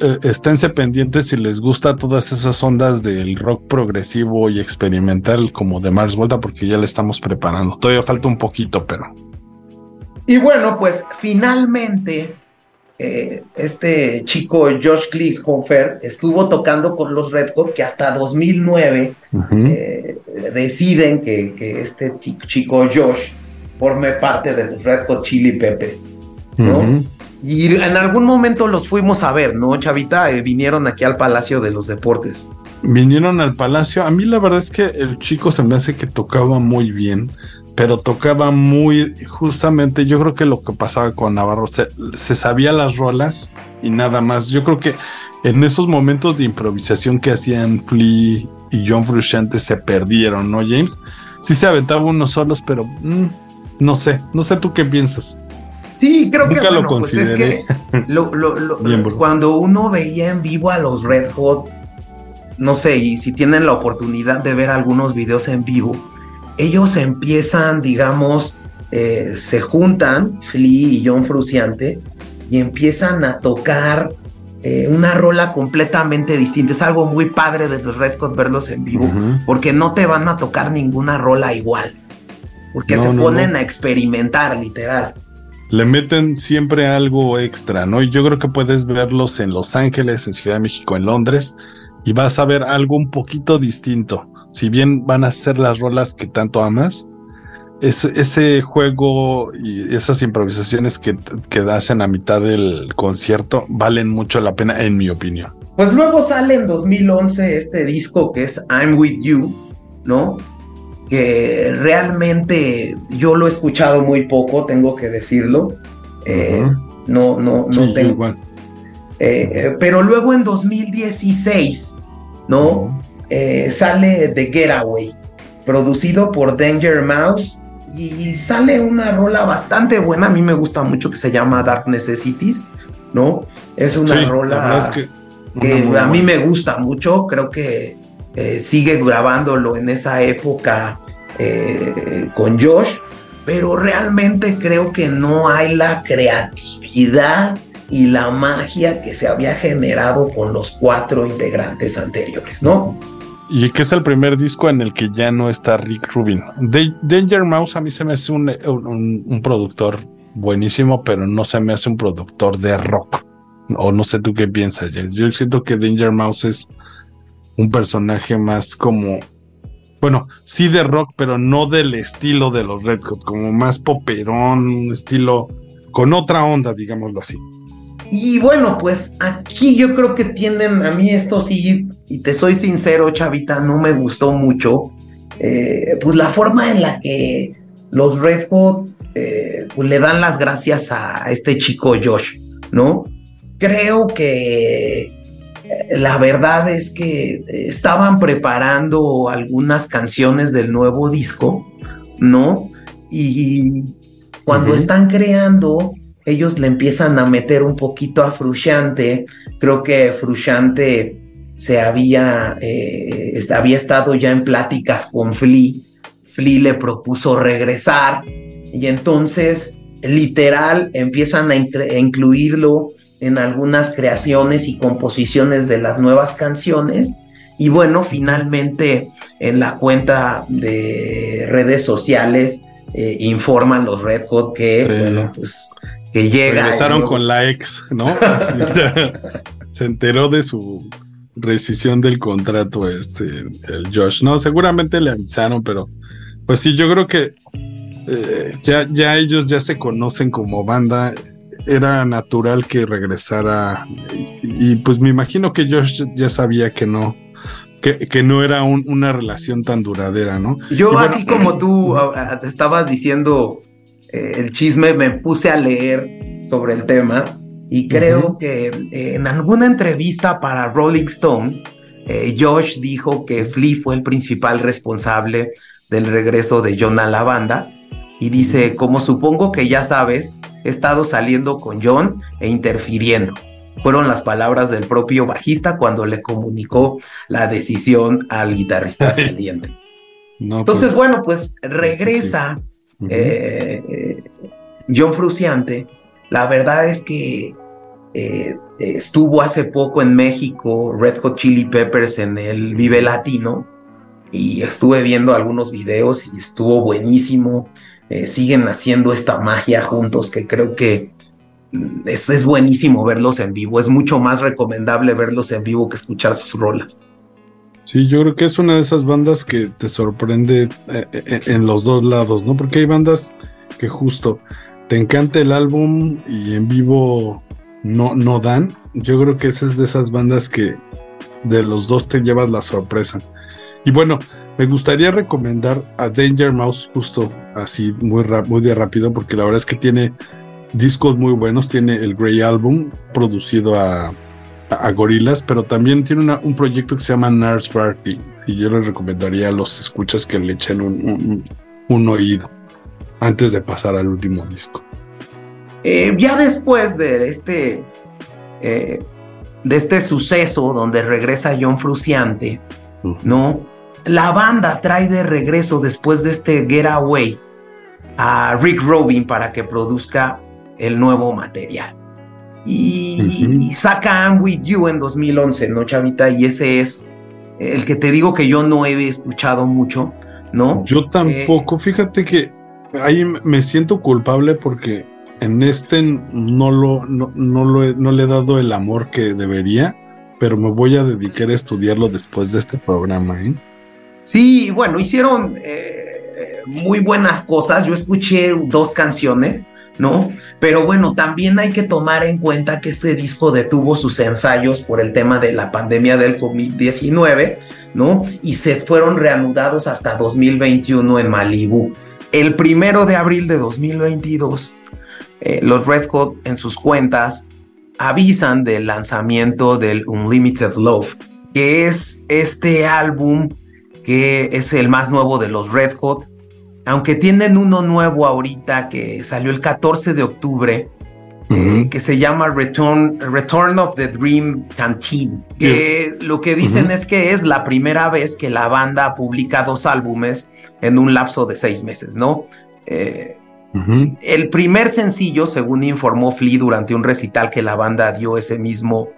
S2: eh, esténse pendientes si les gusta todas esas ondas del rock progresivo y experimental como de Mars Volta, porque ya le estamos preparando. Todavía falta un poquito, pero.
S1: Y bueno, pues finalmente eh, este chico Josh Klickshofer estuvo tocando con los Red Hot que hasta 2009 deciden que, que, este chico Josh forme parte de los Red Hot Chili Peppers, ¿no? Y en algún momento los fuimos a ver, ¿no, Chavita? Eh, vinieron aquí al Palacio de los Deportes.
S2: Vinieron al Palacio. A mí la verdad es que el chico se me hace que tocaba muy bien, pero tocaba muy, justamente, yo creo que lo que pasaba con Navarro, se, sabía las rolas y nada más. Yo creo que en esos momentos de improvisación que hacían Flea y John Frusciante se perdieron, ¿no, James? Sí se aventaba unos solos, pero mm, no sé, no sé tú qué piensas.
S1: Sí, creo que, lo pues es que cuando uno veía en vivo a los Red Hot, no sé, y si tienen la oportunidad de ver algunos videos en vivo, ellos empiezan, digamos, eh, se juntan, Flea y John Fruciante, y empiezan a tocar eh, una rola completamente distinta. Es algo muy padre de los Red Hot verlos en vivo, porque no te van a tocar ninguna rola igual, porque se ponen a experimentar, literal
S2: le meten siempre algo extra, ¿no? Y yo creo que puedes verlos en Los Ángeles, en Ciudad de México, en Londres, y vas a ver algo un poquito distinto. Si bien van a ser las rolas que tanto amas, ese juego y esas improvisaciones que, que hacen a mitad del concierto valen mucho la pena, en mi opinión.
S1: Pues luego sale en 2011 este disco que es I'm With You, ¿no? que realmente yo lo he escuchado muy poco, tengo que decirlo. Eh, no, no, no tengo. Eh, eh, pero luego en 2016, ¿no? Sale The Getaway, producido por Danger Mouse. Y sale una rola bastante buena, a mí me gusta mucho, que se llama Dark Necessities, ¿no? Es una rola que, a mí me gusta mucho, creo que eh, sigue grabándolo en esa época eh, con Josh, pero realmente creo que no hay la creatividad y la magia que se había generado con los cuatro integrantes anteriores, ¿no?
S2: Y que es el primer disco en el que ya no está Rick Rubin. Danger Mouse a mí se me hace un, productor buenísimo, pero no se me hace un productor de rock. O no sé tú qué piensas, James. Yo siento que Danger Mouse es un personaje más como, bueno, sí de rock, pero no del estilo de los Red Hot, como más poperón, un estilo con otra onda, digámoslo así.
S1: Y bueno, pues aquí yo creo que tienden, a mí esto sí, y te soy sincero, Chavita, no me gustó mucho, eh, pues la forma en la que los Red Hot eh, pues le dan las gracias a este chico Josh, ¿no? Creo que eh, la verdad es que estaban preparando algunas canciones del nuevo disco, ¿no? Y cuando están creando, ellos le empiezan a meter un poquito a Frusciante. Creo que Frusciante se había, eh, había estado ya en pláticas con Flea. Flea le propuso regresar y entonces literal empiezan a, incluirlo en algunas creaciones y composiciones de las nuevas canciones. Y bueno, finalmente en la cuenta de redes sociales eh, informan los Red Hot que, bueno, pues que llega.
S2: Regresaron con la ex, ¿no? se enteró de su rescisión del contrato, este, el Josh. No, seguramente le avisaron, pero pues sí, yo creo que eh, ya, ya ellos ya se conocen como banda. Era natural que regresara. Y, pues me imagino que Josh ya sabía que no, que, no era una relación tan duradera, ¿no?
S1: Yo, así como tú te estabas diciendo eh, el chisme, me puse a leer sobre el tema y creo que eh, en alguna entrevista para Rolling Stone, eh, Josh dijo que Flea fue el principal responsable del regreso de John a la banda y dice, como supongo que ya sabes, he estado saliendo con John e interfiriendo. Fueron las palabras del propio bajista cuando le comunicó la decisión al guitarrista saliente. Entonces, pues, bueno, pues regresa eh, John Fruciante la verdad es que eh, estuvo hace poco en México Red Hot Chili Peppers en el Vive Latino y estuve viendo algunos videos y estuvo buenísimo. Eh, siguen haciendo esta magia juntos que creo que mm, es, es, buenísimo verlos en vivo. Es mucho más recomendable verlos en vivo que escuchar sus rolas.
S2: Sí, yo creo que es una de esas bandas que te sorprende eh, en los dos lados, ¿no? Porque hay bandas que justo te encanta el álbum y en vivo no, no dan, yo creo que esa es de esas bandas que de los dos te llevas la sorpresa. Y bueno, me gustaría recomendar a Danger Mouse justo así muy, muy de rápido porque la verdad es que tiene discos muy buenos, tiene el Grey Album producido a, a, Gorilas, pero también tiene un proyecto que se llama Nurse Party y yo les recomendaría a los escuchas que le echen un, un oído antes de pasar al último disco.
S1: Eh, ya después de este, eh, de este suceso donde regresa John Fruciante, ¿no? La banda trae de regreso después de este Getaway a Rick Rubin para que produzca el nuevo material. Y, saca I'm With You en 2011, ¿no, Chavita? Y ese es el que te digo que yo no he escuchado mucho, ¿no?
S2: Yo tampoco, fíjate que ahí me siento culpable porque en este no lo, no, lo no le he dado el amor que debería, pero me voy a dedicar a estudiarlo después de este programa. ¿eh?
S1: Sí, bueno, hicieron eh, muy buenas cosas. Yo escuché dos canciones, ¿no? Pero bueno, también hay que tomar en cuenta que este disco detuvo sus ensayos por el tema de la pandemia del COVID-19, ¿no? Y se fueron reanudados hasta 2021 en Malibu. El primero de abril de 2022, eh, los Red Hot en sus cuentas avisan del lanzamiento del Unlimited Love, que es este álbum que es el más nuevo de los Red Hot, aunque tienen uno nuevo ahorita que salió el 14 de octubre, eh, que se llama Return, Return of the Dream Canteen, que lo que dicen es que es la primera vez que la banda publica dos álbumes en un lapso de seis meses, ¿no? Eh, el primer sencillo, según informó Flea durante un recital que la banda dio ese mismo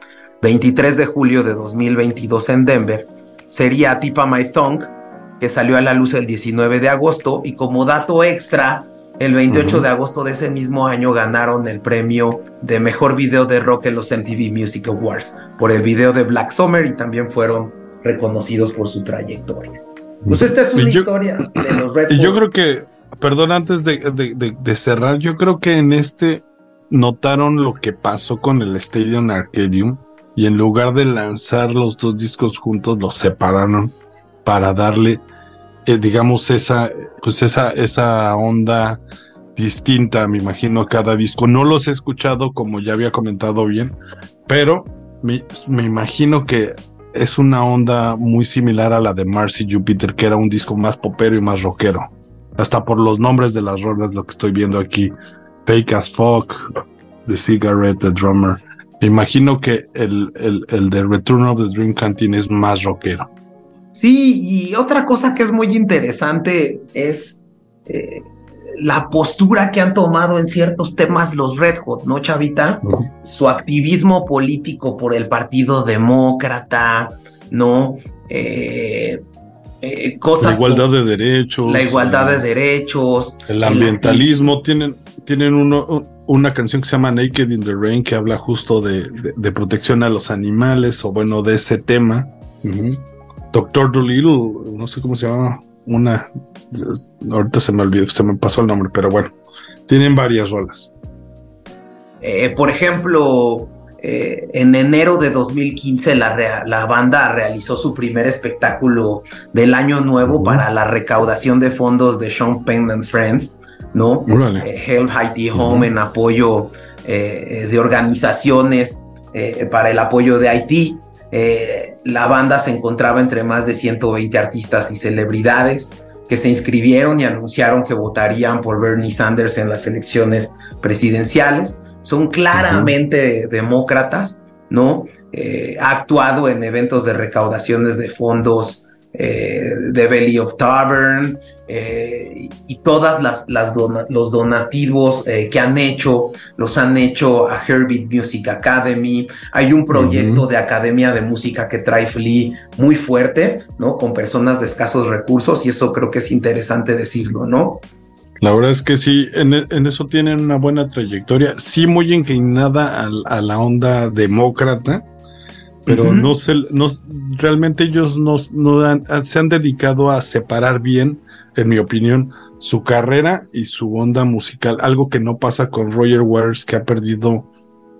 S1: 23 de julio de 2022 en Denver, sería Tipa My Thong, que salió a la luz el 19 de agosto y como dato extra, el 28 de agosto de ese mismo año ganaron el premio de mejor video de rock en los MTV Music Awards por el video de Black Summer y también fueron reconocidos por su trayectoria. Pues esta es una historia de los Red
S2: Y yo creo que, perdón, antes de, cerrar, yo creo que en este notaron lo que pasó con el Stadium Arcadium y en lugar de lanzar los dos discos juntos, los separaron para darle eh, digamos, esa, pues esa, esa onda distinta, me imagino, cada disco. No los he escuchado, como ya había comentado bien, pero me, me imagino que es una onda muy similar a la de Marcy Jupiter, que era un disco más popero y más rockero. Hasta por los nombres de las rolas, lo que estoy viendo aquí. Fake as Fuck, The Cigarette, The Drummer. Me imagino que el, el, el de Return of the Dream Canteen es más rockero.
S1: Sí, y otra cosa que es muy interesante es eh, la postura que han tomado en ciertos temas los Red Hot, ¿no, Chavita? Su activismo político por el Partido Demócrata, ¿no? Eh,
S2: eh, cosas. La igualdad de derechos.
S1: La igualdad de derechos.
S2: El ambientalismo. tienen, tienen uno, una canción que se llama Naked in the Rain que habla justo de, protección a los animales o bueno, de ese tema. Doctor Dolittle, no sé cómo se llama, una, ahorita se me olvidó, se me pasó el nombre, pero bueno, tienen varias rolas.
S1: Eh, por ejemplo, eh, en enero de 2015 la, la, banda realizó su primer espectáculo del año nuevo para la recaudación de fondos de Sean Penn and Friends, ¿no? Eh, Help Haiti Home en apoyo de organizaciones para el apoyo de Haití. Eh, la banda se encontraba entre más de 120 artistas y celebridades que se inscribieron y anunciaron que votarían por Bernie Sanders en las elecciones presidenciales. Son claramente demócratas, ¿no? Eh, ha actuado en eventos de recaudaciones de fondos eh, The Belly of Tavern eh, y todas las, las los donativos eh, que han hecho los han hecho a Herbit Music Academy. Hay un proyecto de academia de música que trae Flea muy fuerte, ¿no? Con personas de escasos recursos y eso creo que es interesante decirlo, ¿no?
S2: La verdad es que sí, en, eso tienen una buena trayectoria, sí muy inclinada a la onda demócrata, pero no, se, no realmente ellos no, se han dedicado a separar bien, en mi opinión, su carrera y su onda musical, algo que no pasa con Roger Waters, que ha perdido,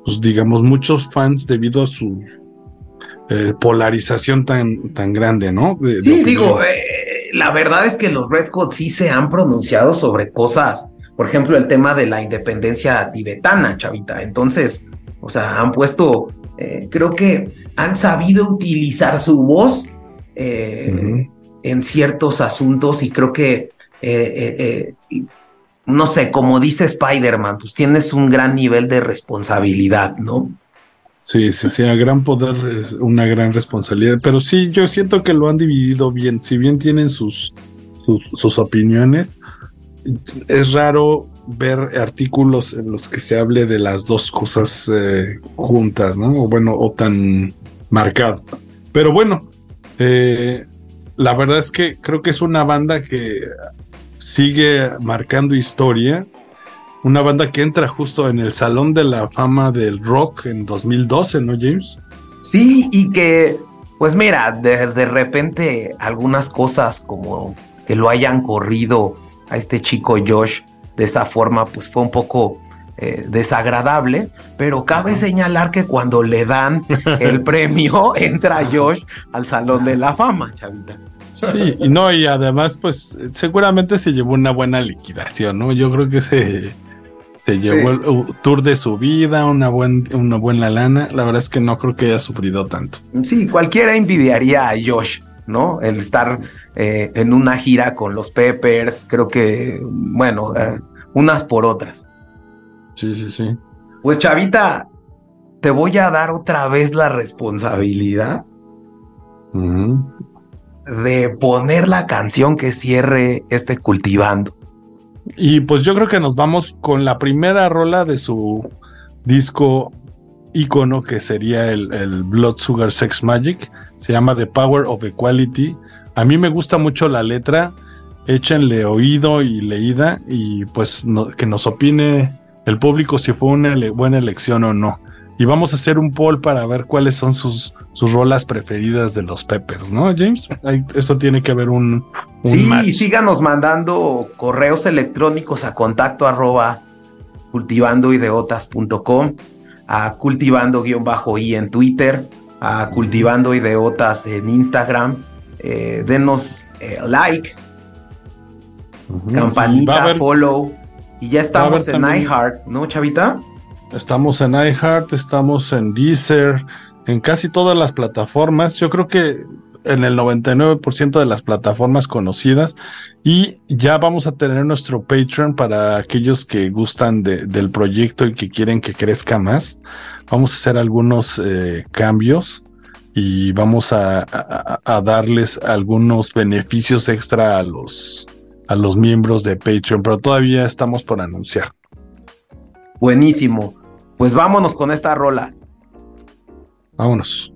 S2: pues digamos, muchos fans debido a su eh, polarización tan, tan grande, ¿no?
S1: sí, digo, eh, la verdad es que los Red Hot sí se han pronunciado sobre cosas, por ejemplo, el tema de la independencia tibetana, chavita. Entonces, o sea, han puesto eh, creo que han sabido utilizar su voz eh, en ciertos asuntos y creo que, eh, no sé, como dice Spider-Man, pues tienes un gran nivel de responsabilidad, ¿no?
S2: Sí, sí, sí, a gran poder es una gran responsabilidad, pero sí, yo siento que lo han dividido bien, si bien tienen sus, sus opiniones, es raro ver artículos en los que se hable de las dos cosas eh, juntas, ¿no? O bueno, o tan marcado. Pero bueno, eh, la verdad es que creo que es una banda que sigue marcando historia. Una banda que entra justo en el Salón de la Fama del Rock en 2012, ¿no, James?
S1: Sí, y que, pues mira, de, de repente algunas cosas como que lo hayan corrido a este chico Josh de esa forma, pues fue un poco eh, desagradable, pero cabe señalar que cuando le dan el premio, entra Josh al Salón de la Fama, chavita.
S2: Sí, y no, y además, pues seguramente se llevó una buena liquidación, ¿no? Yo creo que se, se llevó el tour de su vida, una, buen, una buena lana. La verdad es que no creo que haya sufrido tanto.
S1: Sí, cualquiera envidiaría a Josh ¿no? El estar eh, en una gira con los Peppers, creo que, bueno, eh, unas por otras.
S2: Sí, sí, sí.
S1: Pues Chavita, te voy a dar otra vez la responsabilidad de poner la canción que cierre este cultivando.
S2: Y pues yo creo que nos vamos con la primera rola de su disco icono que sería el, el Blood Sugar Sex Magic se llama The Power of Equality. A mí me gusta mucho la letra. échenle oído y leída y pues que nos opine el público si fue una buena elección o no. Y vamos a hacer un poll para ver cuáles son sus, sus rolas preferidas de los Peppers, ¿no, James? eso tiene que haber un...
S1: sí, y síganos mandando correos electrónicos a contacto arroba cultivandoideotas.com, a cultivando-i en Twitter, a cultivando ideotas en Instagram. Eh, denos eh, like, campanita, follow. Y ya estamos en iHeart, ¿no, Chavita?
S2: Estamos en iHeart, estamos en Deezer, en casi todas las plataformas. Yo creo que en el 99% de las plataformas conocidas y ya vamos a tener nuestro Patreon para aquellos que gustan del proyecto y que quieren que crezca más. Vamos a hacer algunos eh, cambios y vamos a, a, darles algunos beneficios extra a los, a los miembros de Patreon, pero todavía estamos por anunciar.
S1: Buenísimo. Pues vámonos con esta rola.
S2: Vámonos.